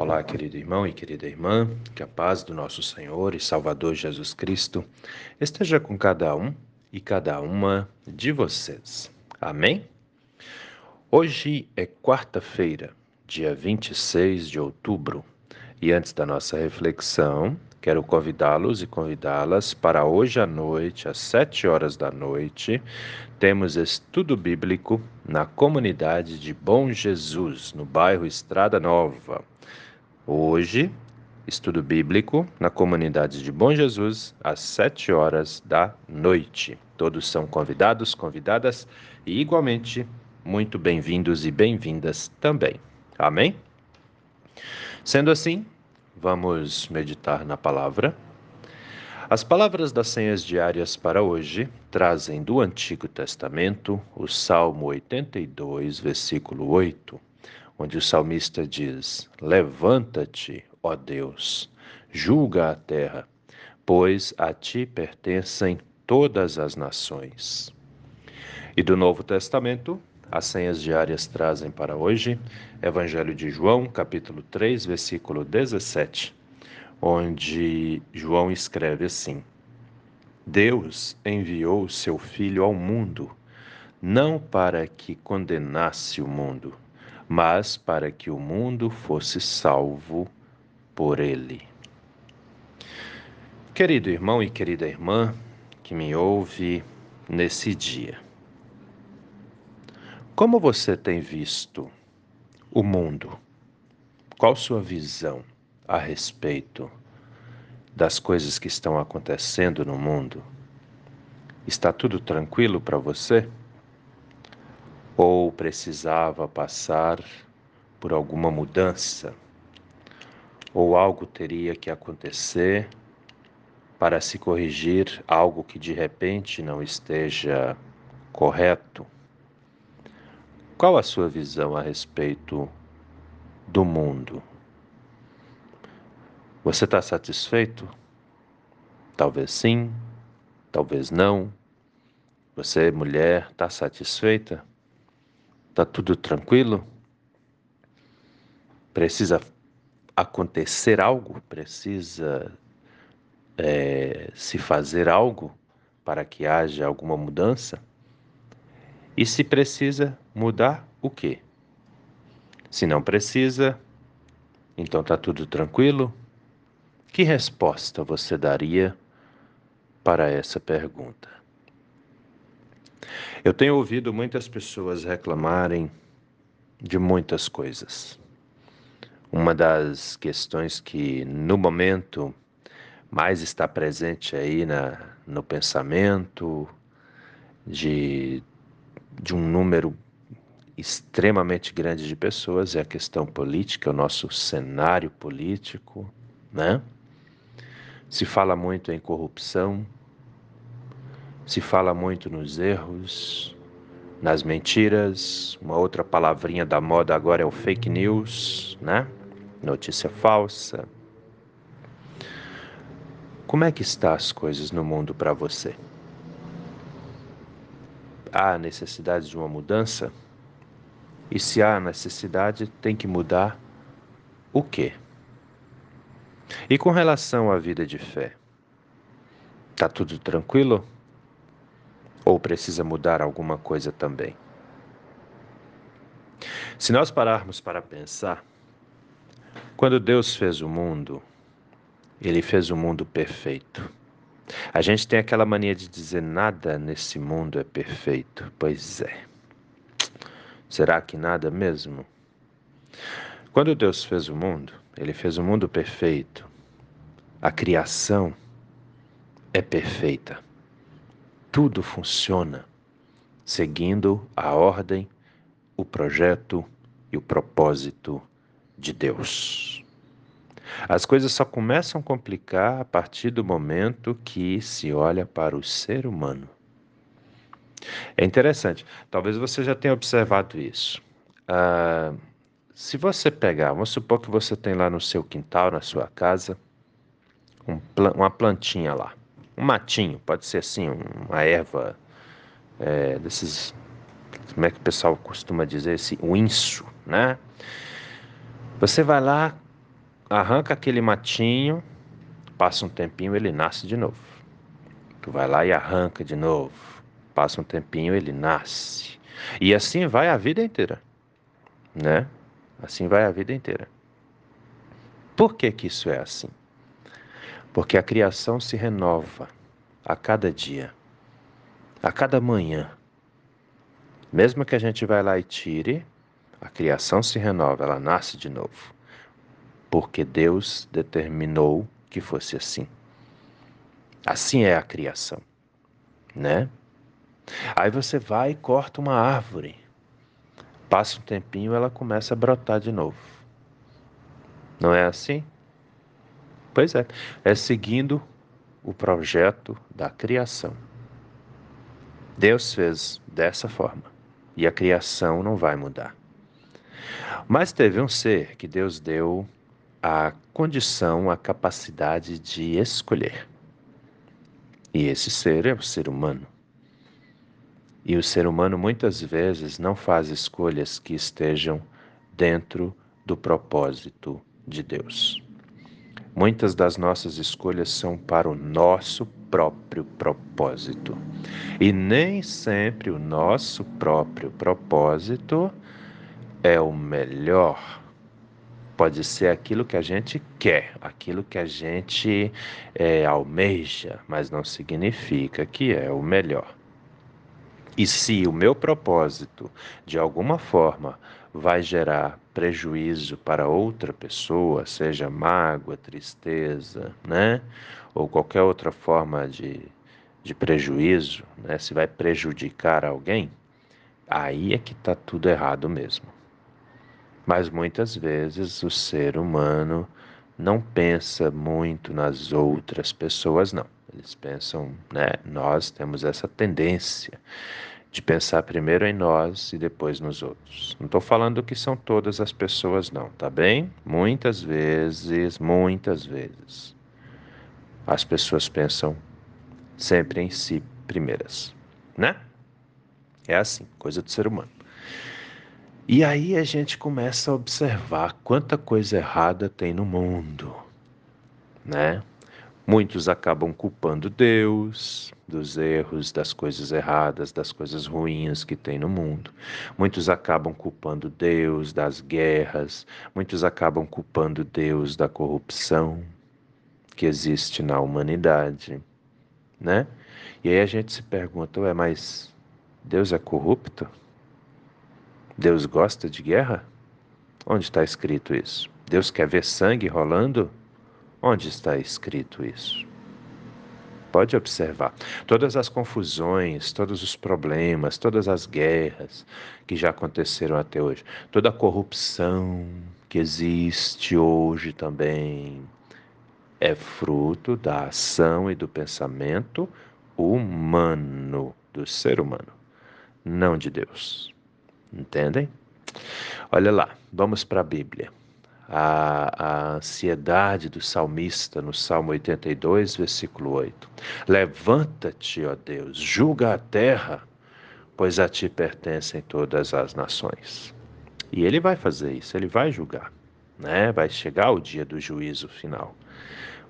Olá, querido irmão e querida irmã, que a paz do nosso Senhor e Salvador Jesus Cristo esteja com cada um e cada uma de vocês. Amém? Hoje é quarta-feira, dia 26 de outubro, e antes da nossa reflexão, quero convidá-los e convidá-las para hoje à noite, às sete horas da noite, temos estudo bíblico na comunidade de Bom Jesus, no bairro Estrada Nova. Hoje, estudo bíblico na comunidade de Bom Jesus, às sete horas da noite. Todos são convidados, convidadas e, igualmente, muito bem-vindos e bem-vindas também. Amém? Sendo assim, vamos meditar na palavra. As palavras das senhas diárias para hoje trazem do Antigo Testamento o Salmo 82, versículo 8 onde o salmista diz: Levanta-te, ó Deus, julga a terra, pois a ti pertencem todas as nações. E do Novo Testamento, as senhas diárias trazem para hoje Evangelho de João, capítulo 3, versículo 17, onde João escreve assim: Deus enviou o seu Filho ao mundo, não para que condenasse o mundo, mas para que o mundo fosse salvo por ele. Querido irmão e querida irmã que me ouve nesse dia, como você tem visto o mundo? Qual sua visão a respeito das coisas que estão acontecendo no mundo? Está tudo tranquilo para você? Ou precisava passar por alguma mudança, ou algo teria que acontecer para se corrigir algo que de repente não esteja correto. Qual a sua visão a respeito do mundo? Você está satisfeito? Talvez sim, talvez não. Você, mulher, está satisfeita? Está tudo tranquilo? Precisa acontecer algo? Precisa é, se fazer algo para que haja alguma mudança? E se precisa mudar, o quê? Se não precisa, então está tudo tranquilo? Que resposta você daria para essa pergunta? Eu tenho ouvido muitas pessoas reclamarem de muitas coisas. Uma das questões que no momento mais está presente aí na, no pensamento de, de um número extremamente grande de pessoas é a questão política, o nosso cenário político, né? Se fala muito em corrupção, se fala muito nos erros, nas mentiras. Uma outra palavrinha da moda agora é o fake news, né? Notícia falsa. Como é que está as coisas no mundo para você? Há necessidade de uma mudança? E se há necessidade, tem que mudar o quê? E com relação à vida de fé? Tá tudo tranquilo? Ou precisa mudar alguma coisa também? Se nós pararmos para pensar, quando Deus fez o mundo, ele fez o mundo perfeito. A gente tem aquela mania de dizer nada nesse mundo é perfeito. Pois é. Será que nada mesmo? Quando Deus fez o mundo, ele fez o mundo perfeito. A criação é perfeita tudo funciona seguindo a ordem, o projeto e o propósito de Deus. As coisas só começam a complicar a partir do momento que se olha para o ser humano. É interessante, talvez você já tenha observado isso. Ah, se você pegar, vamos supor que você tem lá no seu quintal, na sua casa, um, uma plantinha lá um matinho, pode ser assim, uma erva é, desses, como é que o pessoal costuma dizer, esse winso, né? Você vai lá, arranca aquele matinho, passa um tempinho, ele nasce de novo. Tu vai lá e arranca de novo. Passa um tempinho, ele nasce. E assim vai a vida inteira, né? Assim vai a vida inteira. Por que que isso é assim? Porque a criação se renova a cada dia, a cada manhã. Mesmo que a gente vá lá e tire, a criação se renova, ela nasce de novo. Porque Deus determinou que fosse assim. Assim é a criação, né? Aí você vai e corta uma árvore. Passa um tempinho, ela começa a brotar de novo. Não é assim? Pois é, é seguindo o projeto da criação. Deus fez dessa forma e a criação não vai mudar. Mas teve um ser que Deus deu a condição, a capacidade de escolher. E esse ser é o ser humano. E o ser humano muitas vezes não faz escolhas que estejam dentro do propósito de Deus. Muitas das nossas escolhas são para o nosso próprio propósito. E nem sempre o nosso próprio propósito é o melhor. Pode ser aquilo que a gente quer, aquilo que a gente é, almeja, mas não significa que é o melhor. E se o meu propósito, de alguma forma, vai gerar prejuízo para outra pessoa, seja mágoa, tristeza, né? Ou qualquer outra forma de, de prejuízo, né? Se vai prejudicar alguém, aí é que está tudo errado mesmo. Mas muitas vezes o ser humano não pensa muito nas outras pessoas, não. Eles pensam, né? Nós temos essa tendência de pensar primeiro em nós e depois nos outros. Não estou falando que são todas as pessoas, não, tá bem? Muitas vezes, muitas vezes, as pessoas pensam sempre em si primeiras, né? É assim, coisa do ser humano. E aí a gente começa a observar quanta coisa errada tem no mundo, né? Muitos acabam culpando Deus dos erros, das coisas erradas, das coisas ruins que tem no mundo. Muitos acabam culpando Deus das guerras, muitos acabam culpando Deus da corrupção que existe na humanidade, né? E aí a gente se pergunta, ué, mas Deus é corrupto? Deus gosta de guerra? Onde está escrito isso? Deus quer ver sangue rolando? Onde está escrito isso? Pode observar. Todas as confusões, todos os problemas, todas as guerras que já aconteceram até hoje, toda a corrupção que existe hoje também é fruto da ação e do pensamento humano, do ser humano, não de Deus. Entendem? Olha lá, vamos para a Bíblia a, a ansiedade do salmista no Salmo 82, versículo 8. Levanta-te, ó Deus, julga a terra, pois a ti pertencem todas as nações. E ele vai fazer isso, ele vai julgar, né? Vai chegar o dia do juízo final.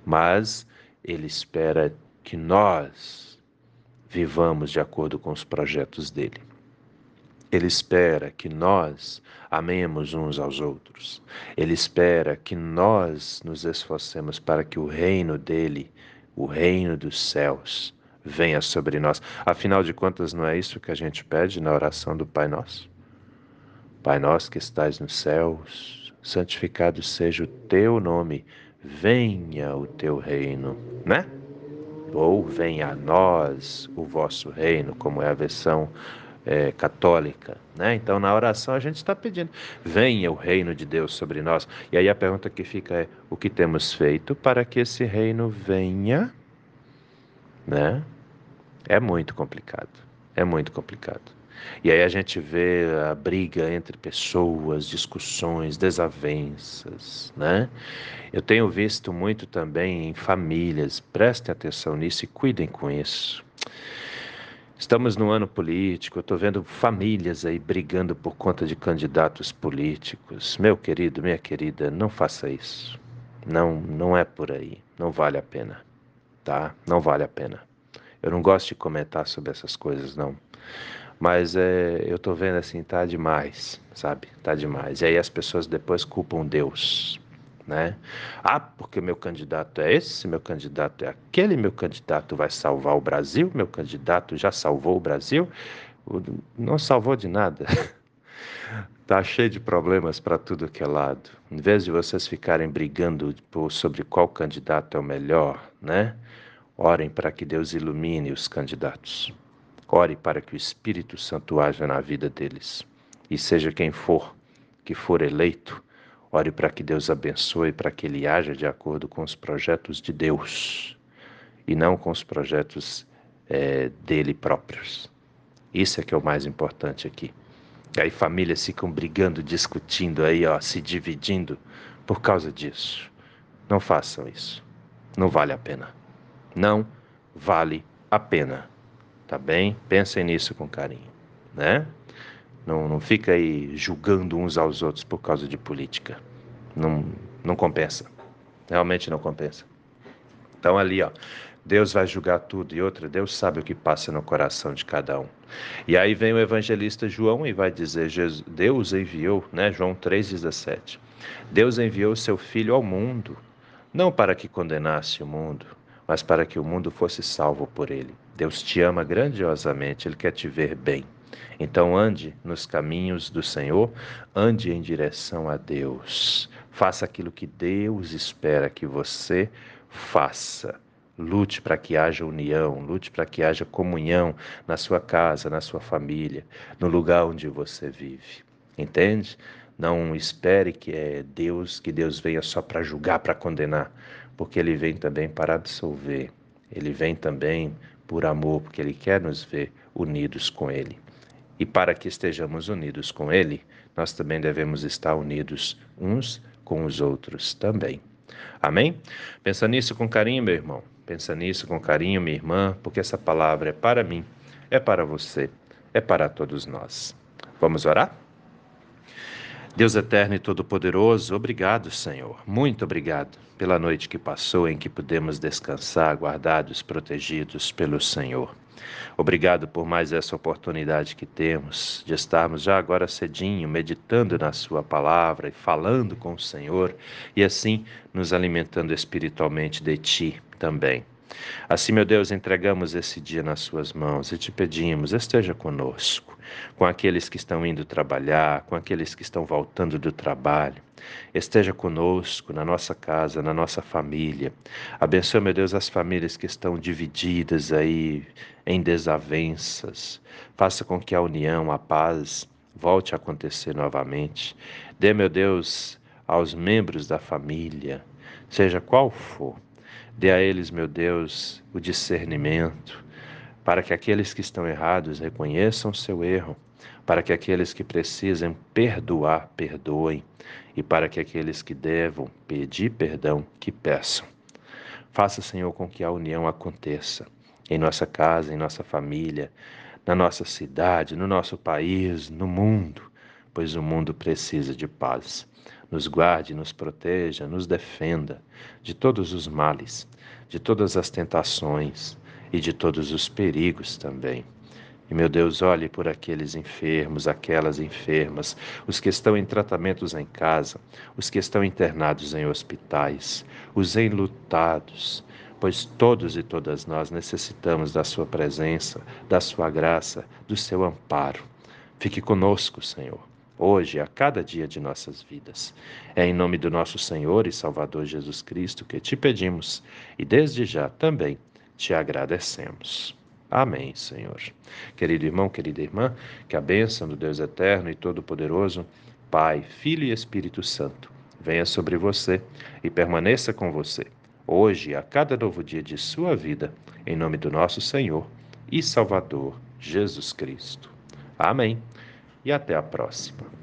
Mas ele espera que nós vivamos de acordo com os projetos dele. Ele espera que nós amemos uns aos outros. Ele espera que nós nos esforcemos para que o reino dele, o reino dos céus, venha sobre nós. Afinal de contas, não é isso que a gente pede na oração do Pai Nosso? Pai nosso que estás nos céus, santificado seja o teu nome, venha o teu reino, né? Ou venha a nós o vosso reino, como é a versão é, católica. Né? Então, na oração, a gente está pedindo: venha o reino de Deus sobre nós. E aí a pergunta que fica é: o que temos feito para que esse reino venha? Né? É muito complicado. É muito complicado. E aí a gente vê a briga entre pessoas, discussões, desavenças, né? Eu tenho visto muito também em famílias, prestem atenção nisso e cuidem com isso. Estamos no ano político, eu estou vendo famílias aí brigando por conta de candidatos políticos. Meu querido, minha querida, não faça isso. Não, não é por aí. Não vale a pena, tá? Não vale a pena. Eu não gosto de comentar sobre essas coisas, não. Mas é, eu tô vendo assim, tá demais, sabe? Tá demais. E aí as pessoas depois culpam Deus, né? Ah, porque meu candidato é esse, meu candidato é aquele, meu candidato vai salvar o Brasil, meu candidato já salvou o Brasil. Não salvou de nada. Tá cheio de problemas para tudo que é lado. Em vez de vocês ficarem brigando sobre qual candidato é o melhor, né? Orem para que Deus ilumine os candidatos. Ore para que o Espírito Santo haja na vida deles. E seja quem for que for eleito, ore para que Deus abençoe, para que ele haja de acordo com os projetos de Deus e não com os projetos é, dele próprios. Isso é que é o mais importante aqui. Aí famílias ficam brigando, discutindo aí, ó, se dividindo por causa disso. Não façam isso. Não vale a pena. Não vale a pena. Tá bem? Pensem nisso com carinho, né? Não, não fica aí julgando uns aos outros por causa de política. Não, não compensa. Realmente não compensa. Então ali, ó, Deus vai julgar tudo e outra, Deus sabe o que passa no coração de cada um. E aí vem o evangelista João e vai dizer: Jesus, Deus enviou, né? João 3,17. Deus enviou seu filho ao mundo, não para que condenasse o mundo, mas para que o mundo fosse salvo por ele. Deus te ama grandiosamente, ele quer te ver bem. Então ande nos caminhos do Senhor, ande em direção a Deus. Faça aquilo que Deus espera que você faça. Lute para que haja união, lute para que haja comunhão na sua casa, na sua família, no lugar onde você vive. Entende? Não espere que é Deus, que Deus venha só para julgar, para condenar, porque ele vem também para absolver. Ele vem também por amor, porque ele quer nos ver unidos com ele. E para que estejamos unidos com ele, nós também devemos estar unidos uns com os outros também. Amém? Pensa nisso com carinho, meu irmão. Pensa nisso com carinho, minha irmã, porque essa palavra é para mim, é para você, é para todos nós. Vamos orar? Deus eterno e todo-poderoso, obrigado, Senhor. Muito obrigado pela noite que passou em que pudemos descansar, guardados, protegidos pelo Senhor. Obrigado por mais essa oportunidade que temos de estarmos já agora cedinho meditando na Sua palavra e falando com o Senhor e assim nos alimentando espiritualmente de Ti também. Assim, meu Deus, entregamos esse dia nas Suas mãos e te pedimos, esteja conosco, com aqueles que estão indo trabalhar, com aqueles que estão voltando do trabalho. Esteja conosco na nossa casa, na nossa família. Abençoe, meu Deus, as famílias que estão divididas aí em desavenças. Faça com que a união, a paz volte a acontecer novamente. Dê, meu Deus, aos membros da família, seja qual for, Dê a eles, meu Deus, o discernimento, para que aqueles que estão errados reconheçam seu erro, para que aqueles que precisam perdoar, perdoem, e para que aqueles que devam pedir perdão, que peçam. Faça, Senhor, com que a união aconteça em nossa casa, em nossa família, na nossa cidade, no nosso país, no mundo, pois o mundo precisa de paz nos guarde, nos proteja, nos defenda de todos os males, de todas as tentações e de todos os perigos também. E meu Deus, olhe por aqueles enfermos, aquelas enfermas, os que estão em tratamentos em casa, os que estão internados em hospitais, os enlutados, pois todos e todas nós necessitamos da Sua presença, da Sua graça, do Seu amparo. Fique conosco, Senhor hoje, a cada dia de nossas vidas. É em nome do nosso Senhor e Salvador Jesus Cristo que te pedimos e desde já também te agradecemos. Amém, Senhor. Querido irmão, querida irmã, que a bênção do Deus Eterno e Todo-Poderoso, Pai, Filho e Espírito Santo, venha sobre você e permaneça com você, hoje e a cada novo dia de sua vida, em nome do nosso Senhor e Salvador Jesus Cristo. Amém e até a próxima.